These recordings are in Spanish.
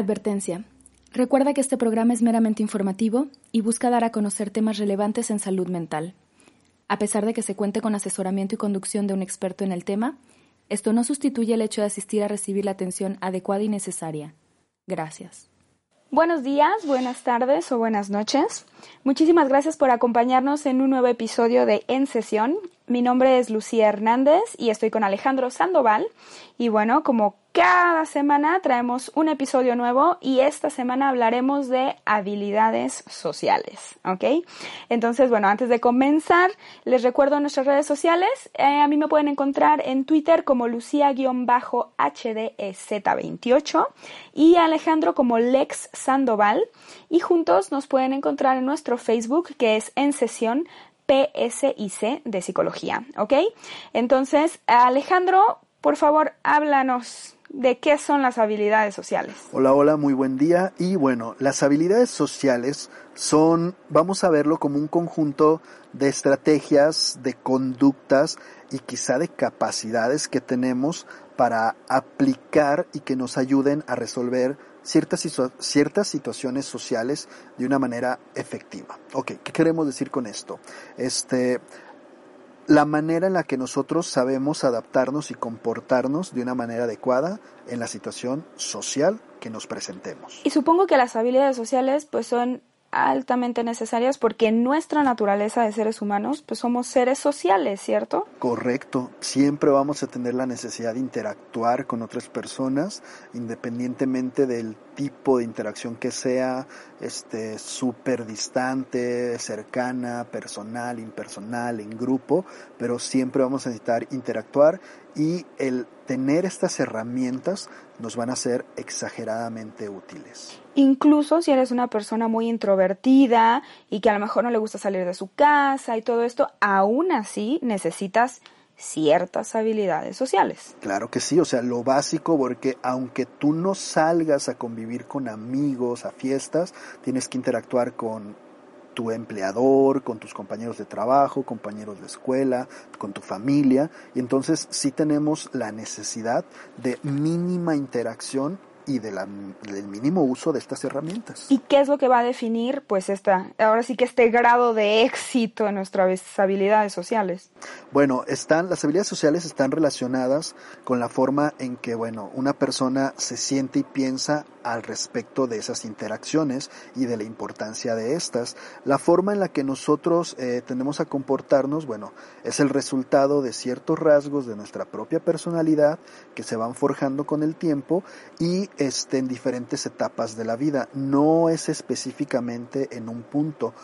Advertencia. Recuerda que este programa es meramente informativo y busca dar a conocer temas relevantes en salud mental. A pesar de que se cuente con asesoramiento y conducción de un experto en el tema, esto no sustituye el hecho de asistir a recibir la atención adecuada y necesaria. Gracias. Buenos días, buenas tardes o buenas noches. Muchísimas gracias por acompañarnos en un nuevo episodio de En Sesión. Mi nombre es Lucía Hernández y estoy con Alejandro Sandoval. Y bueno, como cada semana traemos un episodio nuevo y esta semana hablaremos de habilidades sociales, ¿ok? Entonces, bueno, antes de comenzar, les recuerdo nuestras redes sociales. Eh, a mí me pueden encontrar en Twitter como Lucía-HDZ28 y Alejandro como Lex Sandoval. Y juntos nos pueden encontrar en nuestro Facebook que es En Sesión PSIC de Psicología, ¿ok? Entonces, Alejandro, por favor, háblanos de qué son las habilidades sociales. Hola, hola, muy buen día. Y bueno, las habilidades sociales son, vamos a verlo como un conjunto de estrategias, de conductas y quizá de capacidades que tenemos para aplicar y que nos ayuden a resolver ciertas, ciertas situaciones sociales de una manera efectiva. Ok, ¿qué queremos decir con esto? Este, la manera en la que nosotros sabemos adaptarnos y comportarnos de una manera adecuada en la situación social que nos presentemos. Y supongo que las habilidades sociales pues son altamente necesarias porque en nuestra naturaleza de seres humanos pues somos seres sociales, ¿cierto? Correcto, siempre vamos a tener la necesidad de interactuar con otras personas independientemente del tipo de interacción que sea, este, súper distante, cercana, personal, impersonal, en grupo, pero siempre vamos a necesitar interactuar y el tener estas herramientas nos van a ser exageradamente útiles. Incluso si eres una persona muy introvertida y que a lo mejor no le gusta salir de su casa y todo esto, aún así necesitas ciertas habilidades sociales. Claro que sí, o sea, lo básico porque aunque tú no salgas a convivir con amigos, a fiestas, tienes que interactuar con tu empleador, con tus compañeros de trabajo, compañeros de escuela, con tu familia, y entonces sí tenemos la necesidad de mínima interacción y de del mínimo uso de estas herramientas. ¿Y qué es lo que va a definir, pues, esta, ahora sí que este grado de éxito en nuestras habilidades sociales? Bueno, están, las habilidades sociales están relacionadas con la forma en que, bueno, una persona se siente y piensa al respecto de esas interacciones y de la importancia de estas. La forma en la que nosotros eh, tendemos a comportarnos, bueno, es el resultado de ciertos rasgos de nuestra propia personalidad que se van forjando con el tiempo y este, en diferentes etapas de la vida. No es específicamente en un punto,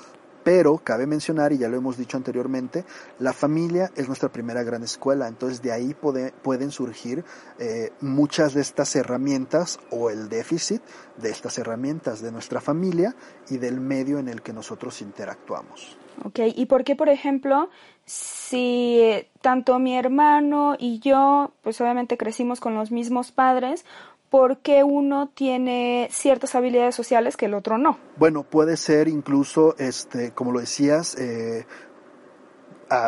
pero cabe mencionar, y ya lo hemos dicho anteriormente, la familia es nuestra primera gran escuela, entonces de ahí pueden surgir eh, muchas de estas herramientas o el déficit de estas herramientas de nuestra familia y del medio en el que nosotros interactuamos. Ok, ¿y por qué, por ejemplo, si tanto mi hermano y yo, pues obviamente crecimos con los mismos padres, por qué uno tiene ciertas habilidades sociales que el otro no. Bueno, puede ser incluso, este, como lo decías, eh,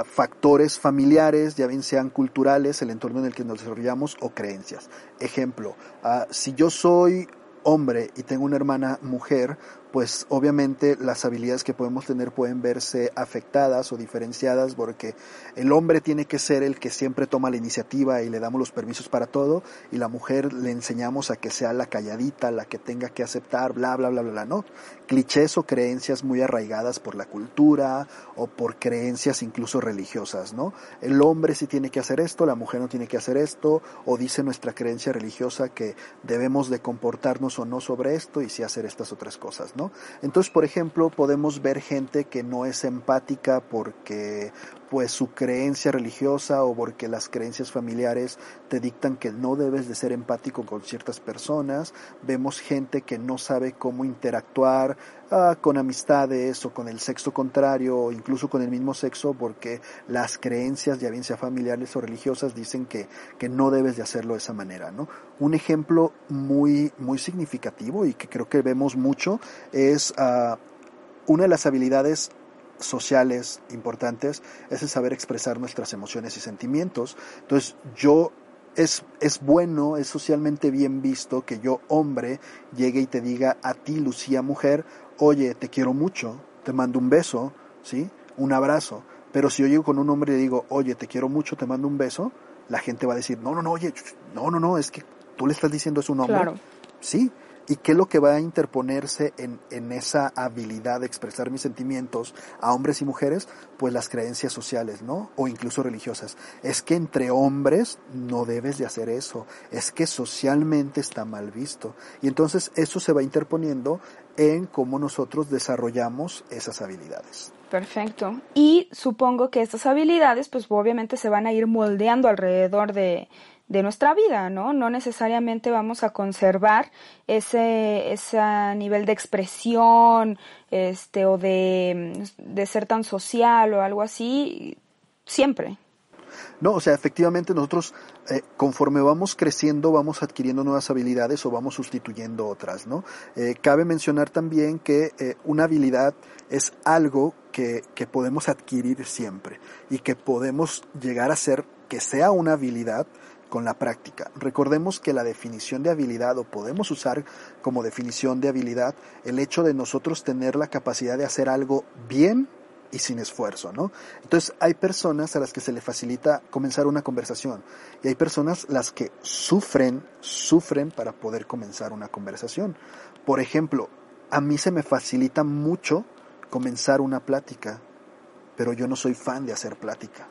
factores familiares, ya bien sean culturales, el entorno en el que nos desarrollamos o creencias. Ejemplo, ah, si yo soy hombre y tengo una hermana mujer, pues obviamente las habilidades que podemos tener pueden verse afectadas o diferenciadas porque el hombre tiene que ser el que siempre toma la iniciativa y le damos los permisos para todo y la mujer le enseñamos a que sea la calladita, la que tenga que aceptar, bla, bla, bla, bla, bla, ¿no? Clichés o creencias muy arraigadas por la cultura o por creencias incluso religiosas, ¿no? El hombre sí tiene que hacer esto, la mujer no tiene que hacer esto o dice nuestra creencia religiosa que debemos de comportarnos o no sobre esto y sí hacer estas otras cosas, ¿no? Entonces, por ejemplo, podemos ver gente que no es empática porque pues su creencia religiosa o porque las creencias familiares te dictan que no debes de ser empático con ciertas personas. Vemos gente que no sabe cómo interactuar ah, con amistades o con el sexo contrario o incluso con el mismo sexo porque las creencias, ya bien sea familiares o religiosas, dicen que, que no debes de hacerlo de esa manera, ¿no? Un ejemplo muy, muy significativo y que creo que vemos mucho es uh, una de las habilidades sociales importantes es el saber expresar nuestras emociones y sentimientos. Entonces yo es, es, bueno, es socialmente bien visto que yo, hombre, llegue y te diga a ti, Lucía, mujer, oye, te quiero mucho, te mando un beso, ¿sí? Un abrazo. Pero si yo llego con un hombre y le digo, oye, te quiero mucho, te mando un beso, la gente va a decir, no, no, no, oye, no, no, no, es que tú le estás diciendo es un hombre. Claro. Sí, y qué es lo que va a interponerse en, en, esa habilidad de expresar mis sentimientos a hombres y mujeres, pues las creencias sociales, ¿no? O incluso religiosas. Es que entre hombres no debes de hacer eso, es que socialmente está mal visto. Y entonces eso se va interponiendo en cómo nosotros desarrollamos esas habilidades. Perfecto. Y supongo que estas habilidades, pues obviamente se van a ir moldeando alrededor de, de nuestra vida, ¿no? No necesariamente vamos a conservar ese, ese nivel de expresión, este, o de, de ser tan social o algo así, siempre. No, o sea, efectivamente nosotros eh, conforme vamos creciendo vamos adquiriendo nuevas habilidades o vamos sustituyendo otras, ¿no? Eh, cabe mencionar también que eh, una habilidad es algo que, que podemos adquirir siempre y que podemos llegar a ser que sea una habilidad con la práctica. Recordemos que la definición de habilidad, o podemos usar como definición de habilidad, el hecho de nosotros tener la capacidad de hacer algo bien y sin esfuerzo, ¿no? Entonces hay personas a las que se le facilita comenzar una conversación y hay personas las que sufren, sufren para poder comenzar una conversación. Por ejemplo, a mí se me facilita mucho comenzar una plática, pero yo no soy fan de hacer plática.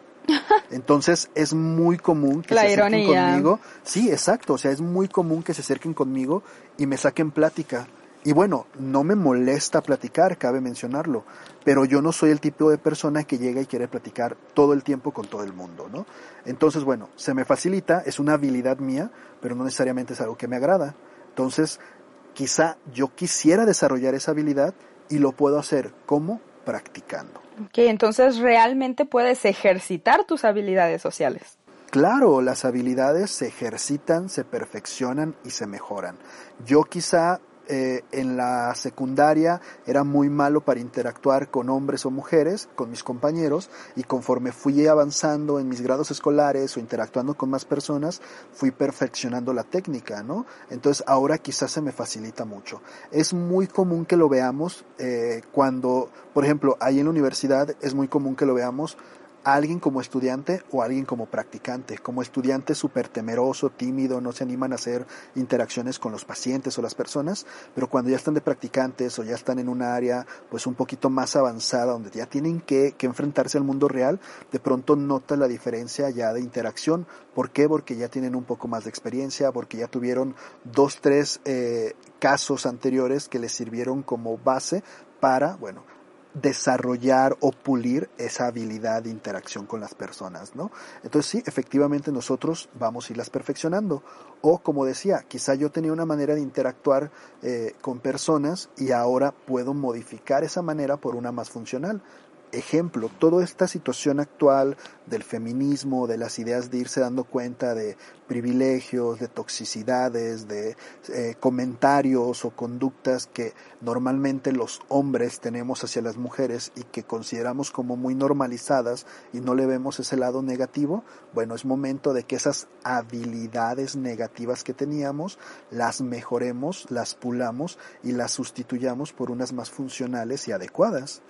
Entonces es muy común que se acerquen conmigo. Sí, exacto. O sea, es muy común que se acerquen conmigo y me saquen plática. Y bueno, no me molesta platicar, cabe mencionarlo, pero yo no soy el tipo de persona que llega y quiere platicar todo el tiempo con todo el mundo, ¿no? Entonces, bueno, se me facilita, es una habilidad mía, pero no necesariamente es algo que me agrada. Entonces, quizá yo quisiera desarrollar esa habilidad y lo puedo hacer como practicando. Ok, entonces realmente puedes ejercitar tus habilidades sociales. Claro, las habilidades se ejercitan, se perfeccionan y se mejoran. Yo quizá eh, en la secundaria era muy malo para interactuar con hombres o mujeres, con mis compañeros, y conforme fui avanzando en mis grados escolares o interactuando con más personas, fui perfeccionando la técnica, ¿no? Entonces ahora quizás se me facilita mucho. Es muy común que lo veamos eh, cuando, por ejemplo, ahí en la universidad es muy común que lo veamos alguien como estudiante o alguien como practicante. Como estudiante súper temeroso, tímido, no se animan a hacer interacciones con los pacientes o las personas, pero cuando ya están de practicantes o ya están en un área pues un poquito más avanzada, donde ya tienen que, enfrentarse al mundo real, de pronto notan la diferencia ya de interacción. ¿Por qué? Porque ya tienen un poco más de experiencia, porque ya tuvieron dos, tres eh, casos anteriores que les sirvieron como base para, bueno, desarrollar o pulir esa habilidad de interacción con las personas, ¿no? Entonces sí, efectivamente nosotros vamos a irlas perfeccionando. O como decía, quizá yo tenía una manera de interactuar eh, con personas y ahora puedo modificar esa manera por una más funcional ejemplo, toda esta situación actual del feminismo, de las ideas de irse dando cuenta de privilegios, de toxicidades, de eh, comentarios o conductas que normalmente los hombres tenemos hacia las mujeres y que consideramos como muy normalizadas y no le vemos ese lado negativo, bueno, es momento de que esas habilidades negativas que teníamos las mejoremos, las pulamos y las sustituyamos por unas más funcionales y adecuadas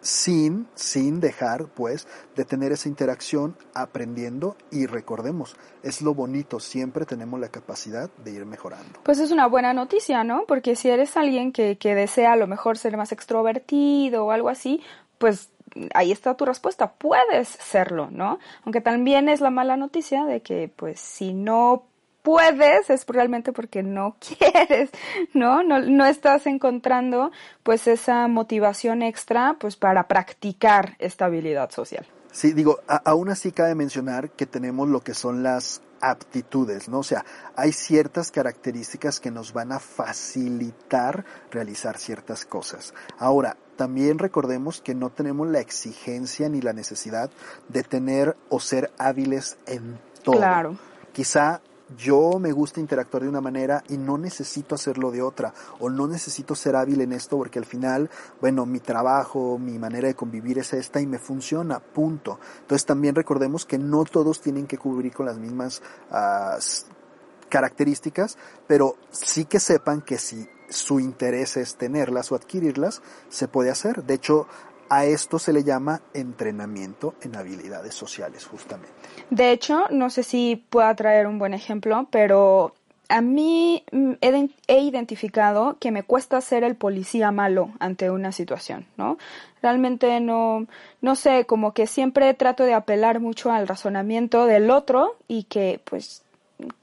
sin, sin dejar, pues, de tener esa interacción aprendiendo y recordemos, es lo bonito, siempre tenemos la capacidad de ir mejorando. Pues es una buena noticia, ¿no? Porque si eres alguien que, que desea a lo mejor ser más extrovertido o algo así, pues ahí está tu respuesta, puedes serlo, ¿no? Aunque también es la mala noticia de que, pues, si no puedes es realmente porque no quieres, ¿no? ¿no? No estás encontrando pues esa motivación extra pues para practicar esta habilidad social. Sí, digo, aún así cabe mencionar que tenemos lo que son las aptitudes, ¿no? O sea, hay ciertas características que nos van a facilitar realizar ciertas cosas. Ahora, también recordemos que no tenemos la exigencia ni la necesidad de tener o ser hábiles en todo. Claro. Quizá yo me gusta interactuar de una manera y no necesito hacerlo de otra o no necesito ser hábil en esto porque al final, bueno, mi trabajo, mi manera de convivir es esta y me funciona, punto. Entonces también recordemos que no todos tienen que cubrir con las mismas uh, características, pero sí que sepan que si su interés es tenerlas o adquirirlas, se puede hacer. De hecho, a esto se le llama entrenamiento en habilidades sociales, justamente. De hecho, no sé si pueda traer un buen ejemplo, pero a mí mm, he, identificado que me cuesta ser el policía malo ante una situación, ¿no? Realmente no, no sé, como que siempre trato de apelar mucho al razonamiento del otro y que pues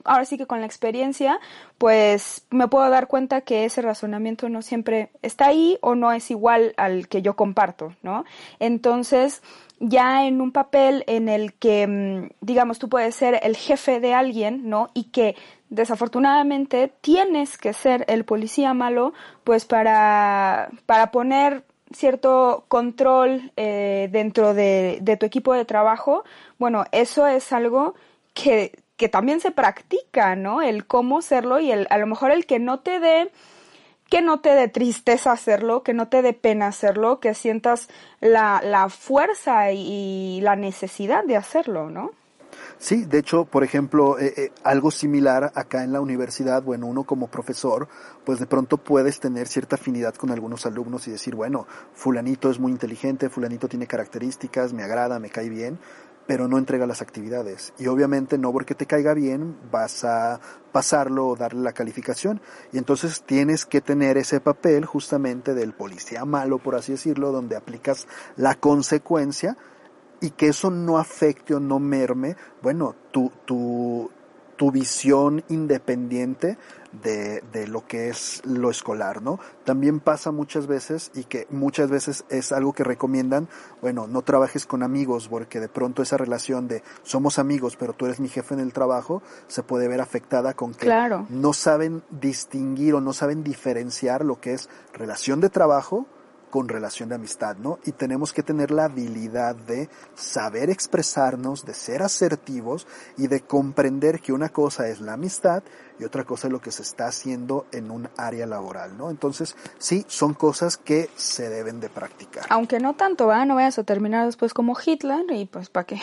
ahora sí que con la experiencia, pues me puedo dar cuenta que ese razonamiento no siempre está ahí o no es igual al que yo comparto, ¿no? Entonces, ya en un papel en el que, mm, digamos, tú puedes ser el jefe de alguien, ¿no? Y que desafortunadamente tienes que ser el policía malo, pues para, para poner cierto control eh, dentro de, de tu equipo de trabajo, bueno, eso es algo que que también se practica, ¿no? El cómo hacerlo y el, a lo mejor el que no te dé que no te dé tristeza hacerlo, que no te dé pena hacerlo, que sientas la, la fuerza y, la necesidad de hacerlo, ¿no? Sí, de hecho, por ejemplo, eh, eh, algo similar acá en la universidad, bueno, uno como profesor, pues de pronto puedes tener cierta afinidad con algunos alumnos y decir, bueno, fulanito es muy inteligente, fulanito tiene características, me agrada, me cae bien, pero no entrega las actividades. Y obviamente no porque te caiga bien vas a pasarlo o darle la calificación. Y entonces tienes que tener ese papel justamente del policía malo, por así decirlo, donde aplicas la consecuencia y que eso no afecte o no merme, bueno, tu, tu, tu visión independiente de, de, lo que es lo escolar, ¿no? También pasa muchas veces y que muchas veces es algo que recomiendan, bueno, no trabajes con amigos porque de pronto esa relación de somos amigos pero tú eres mi jefe en el trabajo se puede ver afectada con que no saben distinguir o no saben diferenciar lo que es relación de trabajo con relación de amistad, ¿no? Y tenemos que tener la habilidad de saber expresarnos, de ser asertivos y de comprender que una cosa es la amistad y otra cosa es lo que se está haciendo en un área laboral, ¿no? Entonces, sí, son cosas que se deben de practicar. Aunque no tanto, ¿va? No vayas a terminar después como Hitler y pues, ¿para qué?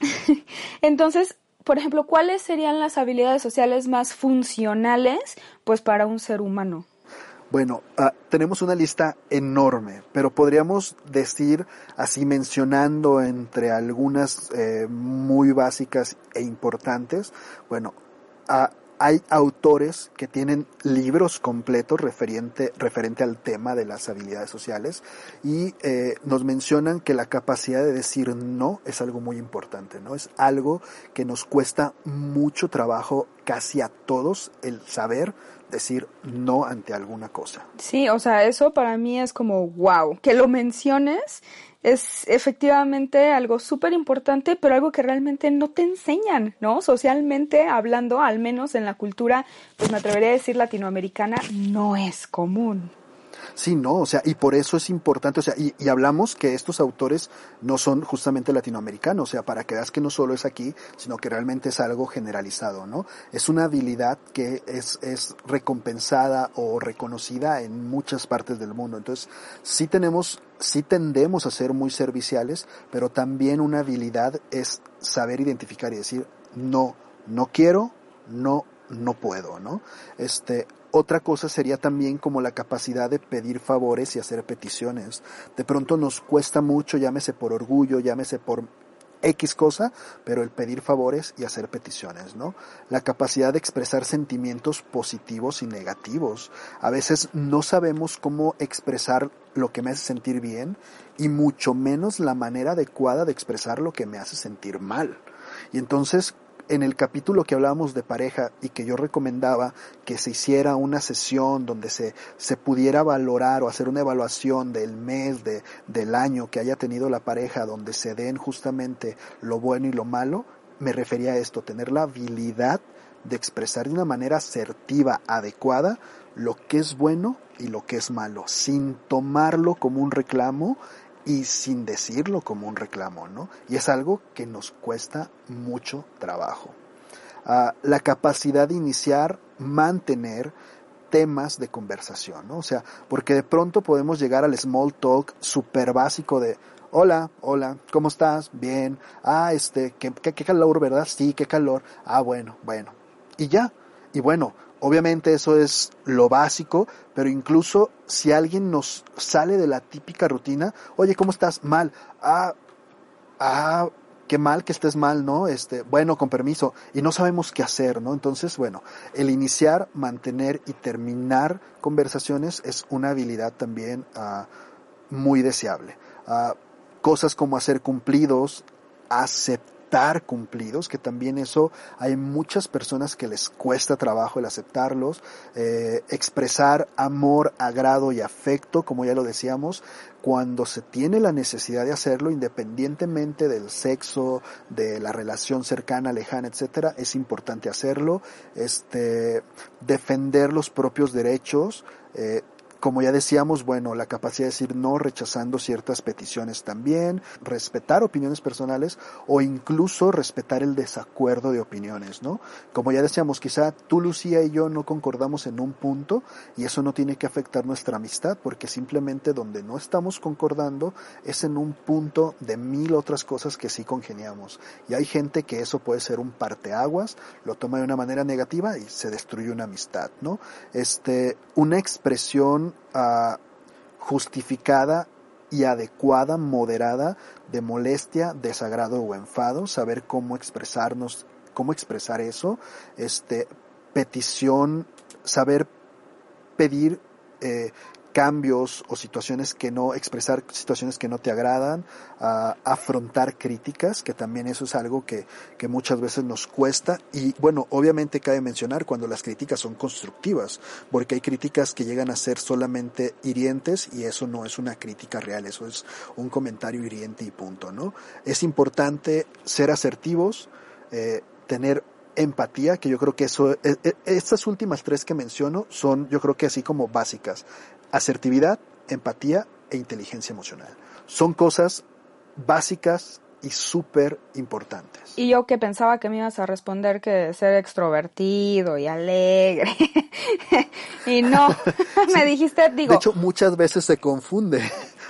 Entonces, por ejemplo, ¿cuáles serían las habilidades sociales más funcionales, pues, para un ser humano? Bueno, ah, tenemos una lista enorme, pero podríamos decir, así mencionando entre algunas eh, muy básicas e importantes, bueno, ah, hay autores que tienen libros completos referente, referente al tema de las habilidades sociales y eh, nos mencionan que la capacidad de decir no es algo muy importante, ¿no? Es algo que nos cuesta mucho trabajo casi a todos el saber decir no ante alguna cosa. Sí, o sea, eso para mí es como wow, que lo menciones es efectivamente algo súper importante, pero algo que realmente no te enseñan, ¿no? Socialmente hablando, al menos en la cultura, pues me atrevería a decir latinoamericana, no es común. Sí, no, o sea, y por eso es importante, o sea, y, hablamos que estos autores no son justamente latinoamericanos, o sea, para que veas que no solo es aquí, sino que realmente es algo generalizado, ¿no? Es una habilidad que es, es recompensada o reconocida en muchas partes del mundo. Entonces, sí tenemos, sí tendemos a ser muy serviciales, pero también una habilidad es saber identificar y decir, no, no quiero, no no puedo, ¿no? Este, otra cosa sería también como la capacidad de pedir favores y hacer peticiones. De pronto nos cuesta mucho, llámese por orgullo, llámese por X cosa, pero el pedir favores y hacer peticiones, ¿no? La capacidad de expresar sentimientos positivos y negativos. A veces no sabemos cómo expresar lo que me hace sentir bien y mucho menos la manera adecuada de expresar lo que me hace sentir mal. Y entonces en el capítulo que hablábamos de pareja y que yo recomendaba que se hiciera una sesión donde se, se pudiera valorar o hacer una evaluación del mes, de, del año que haya tenido la pareja, donde se den justamente lo bueno y lo malo, me refería a esto, tener la habilidad de expresar de una manera asertiva, adecuada, lo que es bueno y lo que es malo, sin tomarlo como un reclamo y sin decirlo como un reclamo, ¿no? Y es algo que nos cuesta mucho trabajo. Ah, la capacidad de iniciar, mantener temas de conversación, ¿no? O sea, porque de pronto podemos llegar al small talk súper básico de, hola, hola, ¿cómo estás? Bien, ah, este, qué, qué calor, ¿verdad? Sí, qué calor. Ah, bueno, bueno. Y ya. Y bueno, Obviamente eso es lo básico, pero incluso si alguien nos sale de la típica rutina, oye, ¿cómo estás? Mal. Ah, ah, qué mal que estés mal, ¿no? Este, bueno, con permiso, y no sabemos qué hacer, ¿no? Entonces, bueno, el iniciar, mantener y terminar conversaciones es una habilidad también ah, muy deseable. Ah, cosas como hacer cumplidos, aceptar cumplidos, que también eso hay muchas personas que les cuesta trabajo el aceptarlos, eh, expresar amor, agrado y afecto, como ya lo decíamos, cuando se tiene la necesidad de hacerlo, independientemente del sexo, de la relación cercana, lejana, etcétera, es importante hacerlo, este, defender los propios derechos, eh, como ya decíamos, bueno, la capacidad de decir no rechazando ciertas peticiones también, respetar opiniones personales o incluso respetar el desacuerdo de opiniones, ¿no? Como ya decíamos, quizá tú, Lucía y yo no concordamos en un punto y eso no tiene que afectar nuestra amistad porque simplemente donde no estamos concordando es en un punto de mil otras cosas que sí congeniamos. Y hay gente que eso puede ser un parteaguas, lo toma de una manera negativa y se destruye una amistad, ¿no? Este, una expresión Ah, justificada y adecuada, moderada de molestia, desagrado o enfado, saber cómo expresarnos, cómo expresar eso, este, petición, saber pedir eh, cambios o situaciones que no, expresar situaciones que no te agradan, afrontar críticas, que también eso es algo que, que muchas veces nos cuesta. Y bueno, obviamente cabe mencionar cuando las críticas son constructivas, porque hay críticas que llegan a ser solamente hirientes y eso no es una crítica real, eso es un comentario hiriente y punto, ¿no? Es importante ser asertivos, eh, tener empatía, que yo creo que eso, e, e, estas últimas tres que menciono son, yo creo que así como básicas. Asertividad, empatía e inteligencia emocional. Son cosas básicas y súper importantes. Y yo que pensaba que me ibas a responder que ser extrovertido y alegre. y no, me dijiste, digo. De hecho, muchas veces se confunde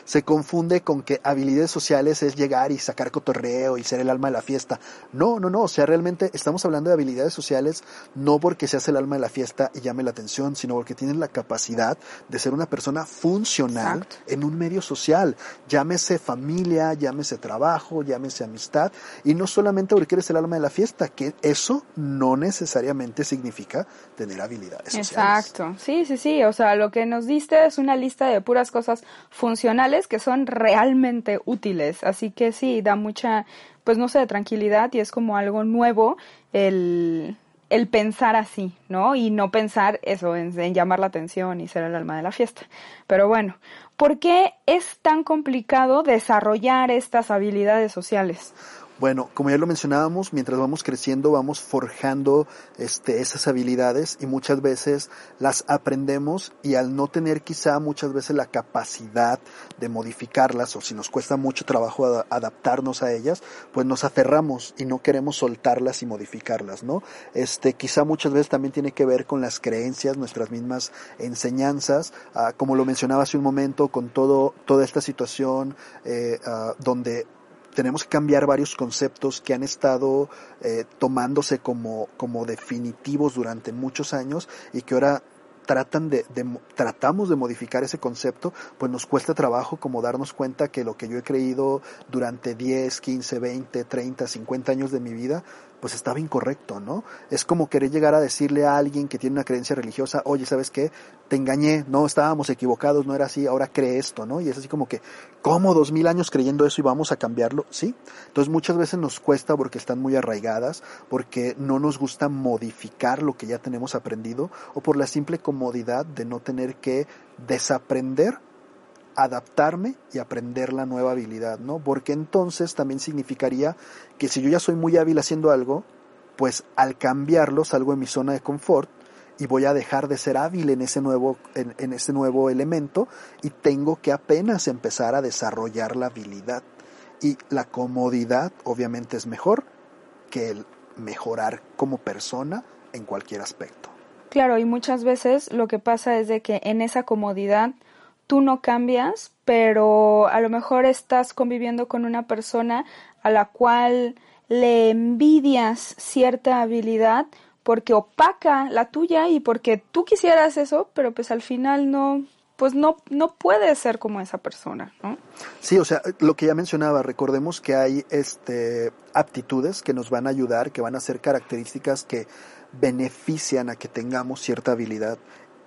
se confunde con que habilidades sociales es llegar y sacar cotorreo y ser el alma de la fiesta. No, no, no, o sea, realmente estamos hablando de habilidades sociales no porque seas el alma de la fiesta y llame la atención, sino porque tienes la capacidad de ser una persona funcional en un medio social, llámese familia, llámese trabajo, llámese amistad, y no solamente porque eres el alma de la fiesta, que eso no necesariamente significa tener habilidades sociales. Exacto, sí, sí, sí, o sea, lo que nos diste es una lista de puras cosas funcionales que son realmente útiles. Así que sí, da mucha, pues no sé, tranquilidad y es como algo nuevo el, el pensar así, ¿no? Y no pensar eso, en, en, llamar la atención y ser el alma de la fiesta. Pero bueno, ¿por qué es tan complicado desarrollar estas habilidades sociales? Bueno, como ya lo mencionábamos, mientras vamos creciendo vamos forjando este, esas habilidades y muchas veces las aprendemos y al no tener quizá muchas veces la capacidad de modificarlas o si nos cuesta mucho trabajo adaptarnos a ellas, pues nos aferramos y no queremos soltarlas y modificarlas, ¿no? Este, quizá muchas veces también tiene que ver con las creencias, nuestras mismas enseñanzas, ah, como lo mencionaba hace un momento, con todo, toda esta situación eh, ah, donde tenemos que cambiar varios conceptos que han estado eh, tomándose como, como definitivos durante muchos años y que ahora tratan de, tratamos de modificar ese concepto, pues nos cuesta trabajo como darnos cuenta que lo que yo he creído durante 10, 15, 20, 30, 50 años de mi vida, pues estaba incorrecto, ¿no? Es como querer llegar a decirle a alguien que tiene una creencia religiosa, oye, ¿sabes qué? Te engañé, no, estábamos equivocados, no era así, ahora cree esto, ¿no? Y es así como que, ¿cómo dos mil años creyendo eso y vamos a cambiarlo? Sí. Entonces muchas veces nos cuesta porque están muy arraigadas, porque no nos gusta modificar lo que ya tenemos aprendido, o por la simple comodidad de no tener que desaprender adaptarme y aprender la nueva habilidad, ¿no? Porque entonces también significaría que si yo ya soy muy hábil haciendo algo, pues al cambiarlo salgo de mi zona de confort y voy a dejar de ser hábil en ese nuevo, en, ese nuevo elemento y tengo que apenas empezar a desarrollar la habilidad. Y la comodidad obviamente es mejor que el mejorar como persona en cualquier aspecto. Claro, y muchas veces lo que pasa es de que en esa comodidad tú no cambias, pero a lo mejor estás conviviendo con una persona a la cual le envidias cierta habilidad porque opaca la tuya y porque tú quisieras eso, pero pues al final no, pues no, no puede ser como esa persona, ¿no? Sí, o sea, lo que ya mencionaba, recordemos que hay este aptitudes que nos van a ayudar, que van a ser características que benefician a que tengamos cierta habilidad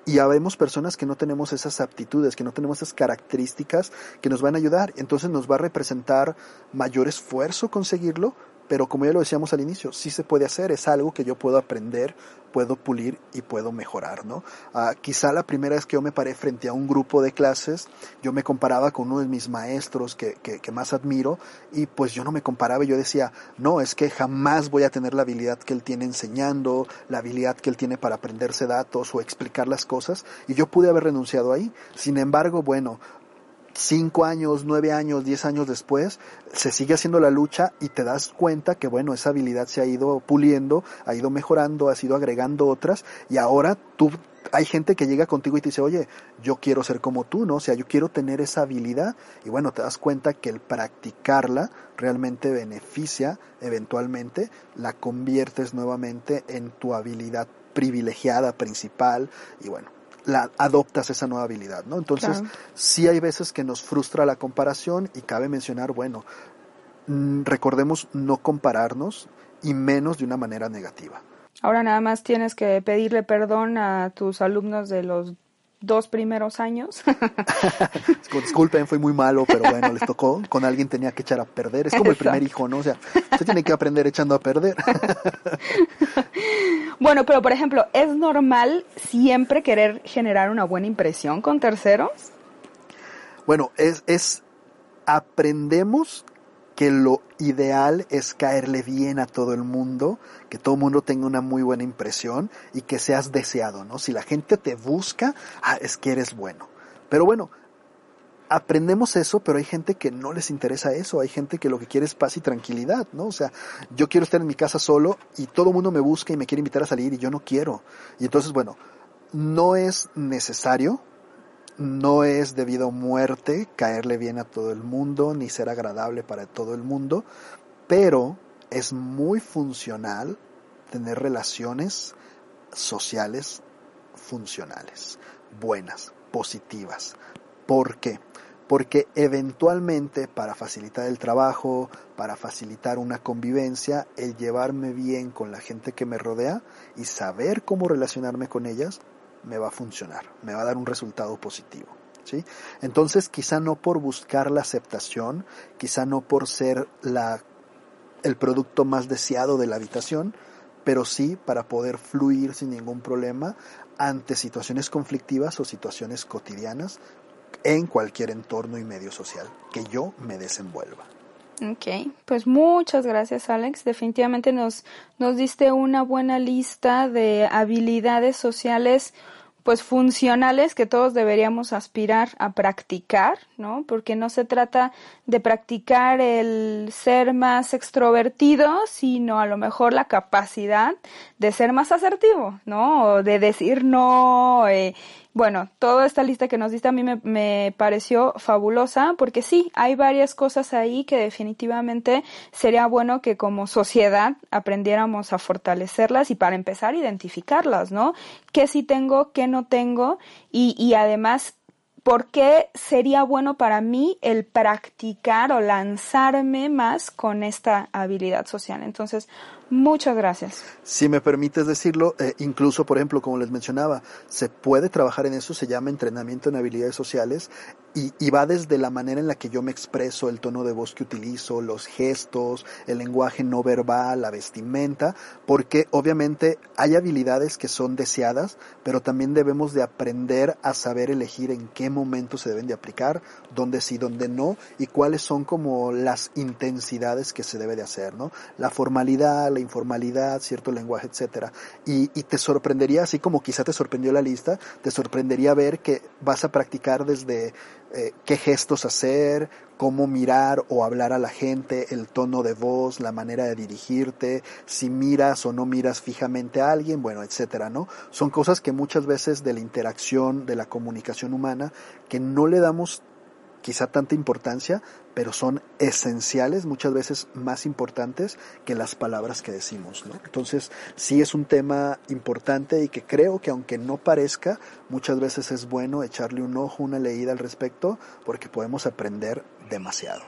y habemos personas que no tenemos esas aptitudes, que no tenemos esas características que nos van a ayudar. Entonces nos va a representar mayor esfuerzo conseguirlo, pero como ya lo decíamos al inicio, sí se puede hacer, es algo que yo puedo aprender, puedo pulir y puedo mejorar, ¿no? Ah, quizá la primera vez que yo me paré frente a un grupo de clases, yo me comparaba con uno de mis maestros que, que, más admiro y pues yo no me comparaba, yo decía, no, es que jamás voy a tener la habilidad que él tiene enseñando, la habilidad que él tiene para aprenderse datos o explicar las cosas y yo pude haber renunciado ahí. Sin embargo, bueno, cinco años, nueve años, diez años después, se sigue haciendo la lucha y te das cuenta que, bueno, esa habilidad se ha ido puliendo, ha ido mejorando, ha ido agregando otras y ahora tú, hay gente que llega contigo y te dice, oye, yo quiero ser como tú, ¿no? O sea, yo quiero tener esa habilidad y bueno, te das cuenta que el practicarla realmente beneficia, eventualmente la conviertes nuevamente en tu habilidad privilegiada, principal y bueno, la, adoptas esa nueva habilidad, ¿no? Entonces, sí hay veces que nos frustra la comparación y cabe mencionar, bueno, mm, recordemos no compararnos y menos de una manera negativa. Ahora nada más tienes que pedirle perdón a tus alumnos de los dos primeros años. Disculpen, fue muy malo, pero bueno, les tocó. Con alguien tenía que echar a perder. Es como el primer hijo, ¿no? O sea, usted tiene que aprender echando a perder. bueno, pero por ejemplo, ¿es normal siempre querer generar una buena impresión con terceros? Bueno, es, es aprendemos que lo ideal es caerle bien a todo el mundo, que todo el mundo tenga una muy buena impresión y que seas deseado, ¿no? Si la gente te busca, ah, es que eres bueno. Pero bueno, aprendemos eso, pero hay gente que no les interesa eso, hay gente que lo que quiere es paz y tranquilidad, ¿no? O sea, yo quiero estar en mi casa solo y todo el mundo me busca y me quiere invitar a salir y yo no quiero. Y entonces, bueno, no es necesario no es debido a muerte caerle bien a todo el mundo ni ser agradable para todo el mundo, pero es muy funcional tener relaciones sociales funcionales, buenas, positivas. ¿Por qué? Porque eventualmente para facilitar el trabajo, para facilitar una convivencia, el llevarme bien con la gente que me rodea y saber cómo relacionarme con ellas me va a funcionar, me va a dar un resultado positivo. ¿sí? Entonces, quizá no por buscar la aceptación, quizá no por ser la, el producto más deseado de la habitación, pero sí para poder fluir sin ningún problema ante situaciones conflictivas o situaciones cotidianas en cualquier entorno y medio social que yo me desenvuelva. Ok, pues muchas gracias Alex. Definitivamente nos, nos diste una buena lista de habilidades sociales pues funcionales que todos deberíamos aspirar a practicar, ¿no? Porque no se trata de practicar el ser más extrovertido, sino a lo mejor la capacidad de ser más asertivo, ¿no? O de decir no, eh, bueno, toda esta lista que nos diste a mí me, pareció fabulosa porque sí, hay varias cosas ahí que definitivamente sería bueno que como sociedad aprendiéramos a fortalecerlas y para empezar identificarlas, ¿no? ¿Qué sí tengo, qué no tengo? Y, y además ¿por qué sería bueno para mí el practicar o lanzarme más con esta habilidad social? Entonces, Muchas gracias. Si me permites decirlo, eh, incluso, por ejemplo, como les mencionaba, se puede trabajar en eso, se llama entrenamiento en habilidades sociales y, y, va desde la manera en la que yo me expreso, el tono de voz que utilizo, los gestos, el lenguaje no verbal, la vestimenta, porque obviamente hay habilidades que son deseadas, pero también debemos de aprender a saber elegir en qué momento se deben de aplicar, dónde sí, dónde no, y cuáles son como las intensidades que se debe de hacer, ¿no? La formalidad, la informalidad, cierto lenguaje, etcétera. Y, te sorprendería, así como quizá te sorprendió la lista, te sorprendería ver que vas a practicar desde eh, qué gestos hacer, cómo mirar o hablar a la gente, el tono de voz, la manera de dirigirte, si miras o no miras fijamente a alguien, bueno, etcétera, ¿no? Son cosas que muchas veces de la interacción, de la comunicación humana, que no le damos quizá tanta importancia, pero son esenciales, muchas veces más importantes que las palabras que decimos. ¿no? Entonces, sí es un tema importante y que creo que aunque no parezca, muchas veces es bueno echarle un ojo, una leída al respecto, porque podemos aprender demasiado.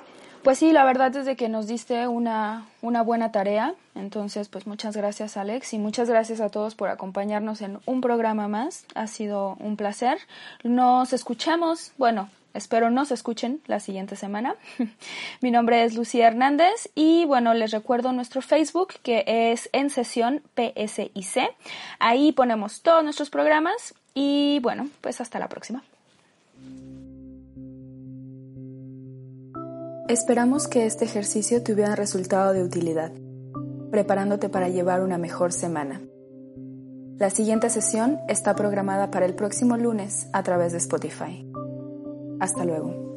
Pues sí, la verdad es de que nos diste una, una buena tarea. Entonces, pues muchas gracias Alex y muchas gracias a todos por acompañarnos en un programa más. Ha sido un placer. Nos escuchamos, bueno, Espero nos escuchen la siguiente semana. Mi nombre es Lucía Hernández y bueno, les recuerdo nuestro Facebook que es en sesión PSIC. Ahí ponemos todos nuestros programas y bueno, pues hasta la próxima. Esperamos que este ejercicio te hubiera resultado de utilidad, preparándote para llevar una mejor semana. La siguiente sesión está programada para el próximo lunes a través de Spotify. Hasta luego.